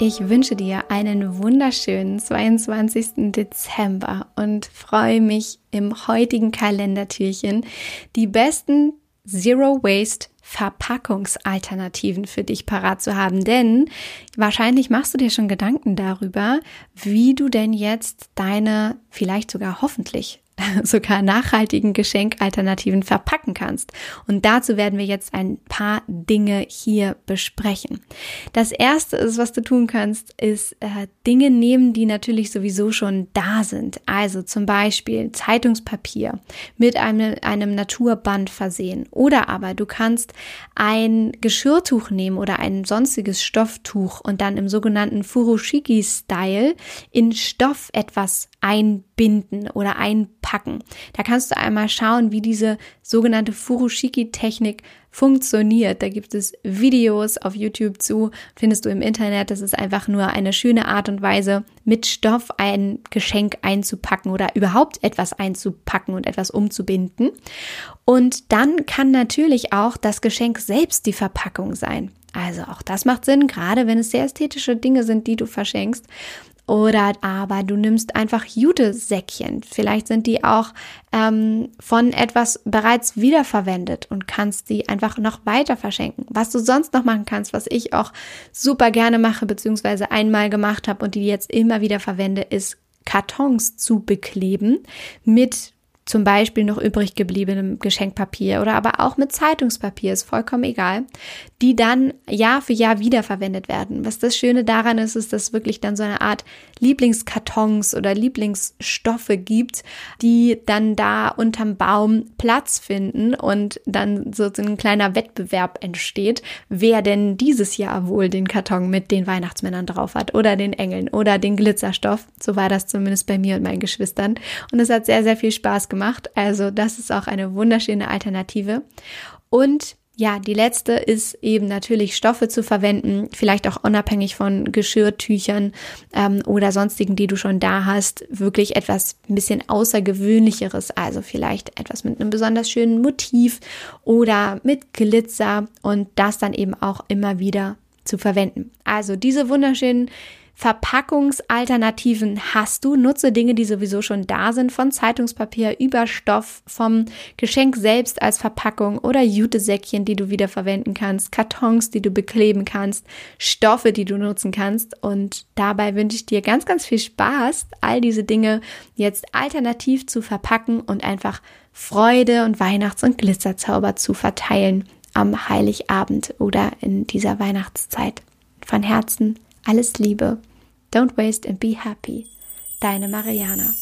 Ich wünsche dir einen wunderschönen 22. Dezember und freue mich im heutigen Kalendertürchen die besten Zero Waste Verpackungsalternativen für dich parat zu haben. Denn wahrscheinlich machst du dir schon Gedanken darüber, wie du denn jetzt deine vielleicht sogar hoffentlich sogar nachhaltigen Geschenkalternativen verpacken kannst. Und dazu werden wir jetzt ein paar Dinge hier besprechen. Das erste ist, was du tun kannst, ist äh, Dinge nehmen, die natürlich sowieso schon da sind. Also zum Beispiel Zeitungspapier mit einem, einem Naturband versehen. Oder aber du kannst ein Geschirrtuch nehmen oder ein sonstiges Stofftuch und dann im sogenannten Furoshiki-Style in Stoff etwas einbinden oder einpacken. Da kannst du einmal schauen, wie diese sogenannte Furoshiki-Technik funktioniert. Da gibt es Videos auf YouTube zu, findest du im Internet. Das ist einfach nur eine schöne Art und Weise, mit Stoff ein Geschenk einzupacken oder überhaupt etwas einzupacken und etwas umzubinden. Und dann kann natürlich auch das Geschenk selbst die Verpackung sein. Also auch das macht Sinn, gerade wenn es sehr ästhetische Dinge sind, die du verschenkst. Oder aber du nimmst einfach Jutesäckchen. Vielleicht sind die auch ähm, von etwas bereits wiederverwendet und kannst die einfach noch weiter verschenken. Was du sonst noch machen kannst, was ich auch super gerne mache, beziehungsweise einmal gemacht habe und die jetzt immer wieder verwende, ist Kartons zu bekleben mit zum Beispiel noch übrig gebliebenem Geschenkpapier oder aber auch mit Zeitungspapier, ist vollkommen egal, die dann Jahr für Jahr wiederverwendet werden. Was das Schöne daran ist, ist, dass es wirklich dann so eine Art Lieblingskartons oder Lieblingsstoffe gibt, die dann da unterm Baum Platz finden und dann so ein kleiner Wettbewerb entsteht, wer denn dieses Jahr wohl den Karton mit den Weihnachtsmännern drauf hat oder den Engeln oder den Glitzerstoff. So war das zumindest bei mir und meinen Geschwistern. Und es hat sehr, sehr viel Spaß gemacht. Also das ist auch eine wunderschöne Alternative. Und ja, die letzte ist eben natürlich Stoffe zu verwenden, vielleicht auch unabhängig von Geschirrtüchern ähm, oder sonstigen, die du schon da hast, wirklich etwas ein bisschen außergewöhnlicheres, also vielleicht etwas mit einem besonders schönen Motiv oder mit Glitzer und das dann eben auch immer wieder zu verwenden. Also diese wunderschönen Verpackungsalternativen hast du. Nutze Dinge, die sowieso schon da sind, von Zeitungspapier über Stoff, vom Geschenk selbst als Verpackung oder Jutesäckchen, die du wieder verwenden kannst, Kartons, die du bekleben kannst, Stoffe, die du nutzen kannst. Und dabei wünsche ich dir ganz, ganz viel Spaß, all diese Dinge jetzt alternativ zu verpacken und einfach Freude und Weihnachts- und Glitzerzauber zu verteilen am Heiligabend oder in dieser Weihnachtszeit. Von Herzen alles Liebe. Don't waste and be happy. Deine Mariana.